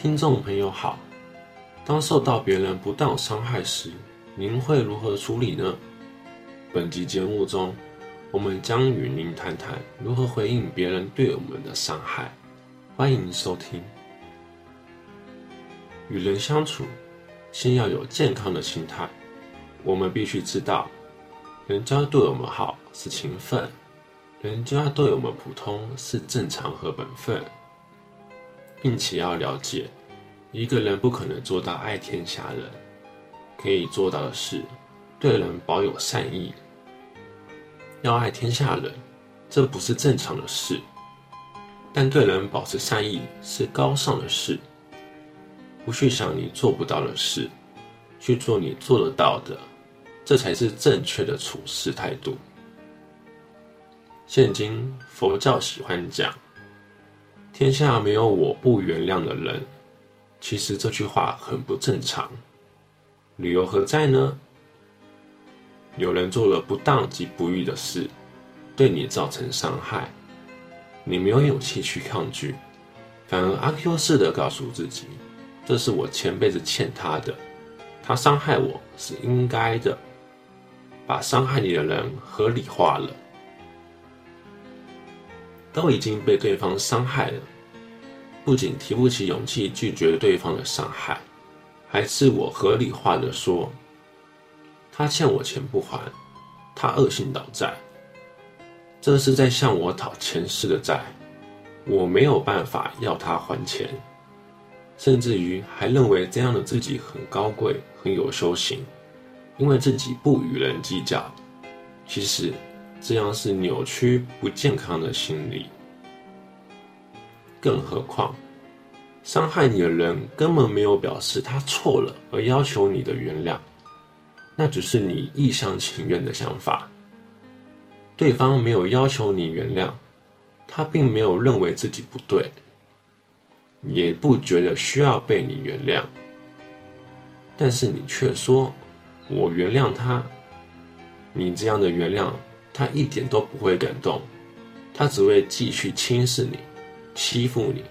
听众朋友好，当受到别人不当伤害时，您会如何处理呢？本集节目中，我们将与您谈谈如何回应别人对我们的伤害。欢迎收听。与人相处，先要有健康的心态。我们必须知道，人家对我们好是情分，人家对我们普通是正常和本分，并且要了解，一个人不可能做到爱天下人，可以做到的是对人保有善意。要爱天下人，这不是正常的事，但对人保持善意是高尚的事。不去想你做不到的事，去做你做得到的，这才是正确的处事态度。现今佛教喜欢讲“天下没有我不原谅的人”，其实这句话很不正常。理由何在呢？有人做了不当及不义的事，对你造成伤害，你没有勇气去抗拒，反而阿 Q 似的告诉自己，这是我前辈子欠他的，他伤害我是应该的，把伤害你的人合理化了，都已经被对方伤害了，不仅提不起勇气拒绝对方的伤害，还自我合理化的说。他欠我钱不还，他恶性倒债，这是在向我讨前世的债，我没有办法要他还钱，甚至于还认为这样的自己很高贵、很有修行，因为自己不与人计较。其实这样是扭曲、不健康的心理。更何况，伤害你的人根本没有表示他错了而要求你的原谅。那只是你一厢情愿的想法。对方没有要求你原谅，他并没有认为自己不对，也不觉得需要被你原谅。但是你却说：“我原谅他。”你这样的原谅，他一点都不会感动，他只会继续轻视你、欺负你。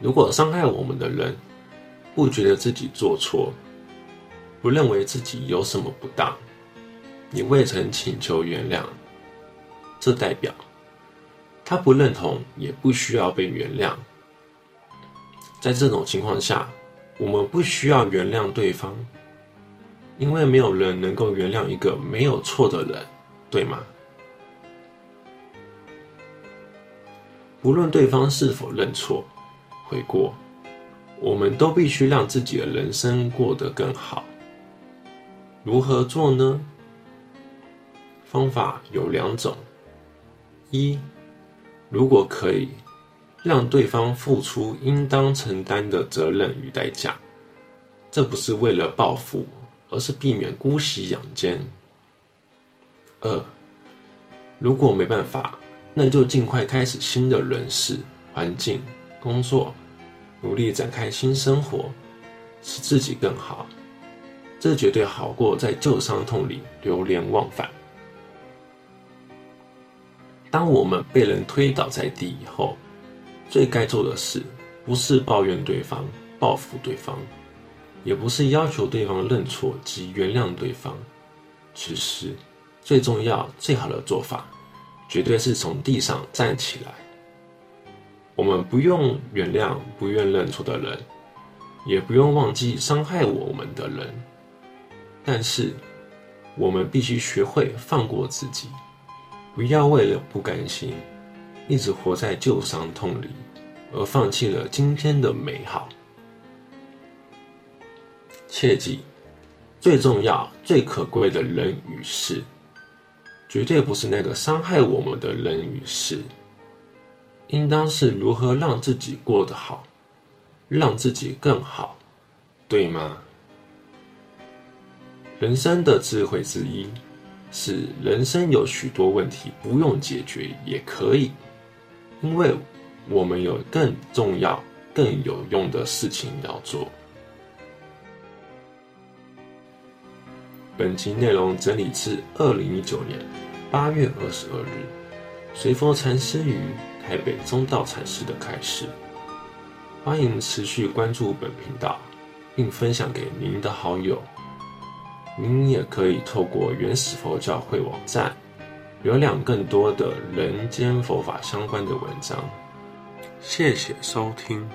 如果伤害我们的人不觉得自己做错，不认为自己有什么不当，你未曾请求原谅，这代表他不认同，也不需要被原谅。在这种情况下，我们不需要原谅对方，因为没有人能够原谅一个没有错的人，对吗？不论对方是否认错、悔过，我们都必须让自己的人生过得更好。如何做呢？方法有两种：一，如果可以让对方付出应当承担的责任与代价，这不是为了报复，而是避免姑息养奸；二，如果没办法，那就尽快开始新的人事、环境、工作，努力展开新生活，使自己更好。这绝对好过在旧伤痛里流连忘返。当我们被人推倒在地以后，最该做的事不是抱怨对方、报复对方，也不是要求对方认错及原谅对方。其实，最重要、最好的做法，绝对是从地上站起来。我们不用原谅不愿认错的人，也不用忘记伤害我们的人。但是，我们必须学会放过自己，不要为了不甘心，一直活在旧伤痛里，而放弃了今天的美好。切记，最重要、最可贵的人与事，绝对不是那个伤害我们的人与事，应当是如何让自己过得好，让自己更好，对吗？人生的智慧之一，是人生有许多问题不用解决也可以，因为我们有更重要、更有用的事情要做。本集内容整理自二零一九年八月二十二日，随佛禅师于台北中道禅师的开示。欢迎持续关注本频道，并分享给您的好友。您也可以透过原始佛教会网站，浏览更多的人间佛法相关的文章。谢谢收听。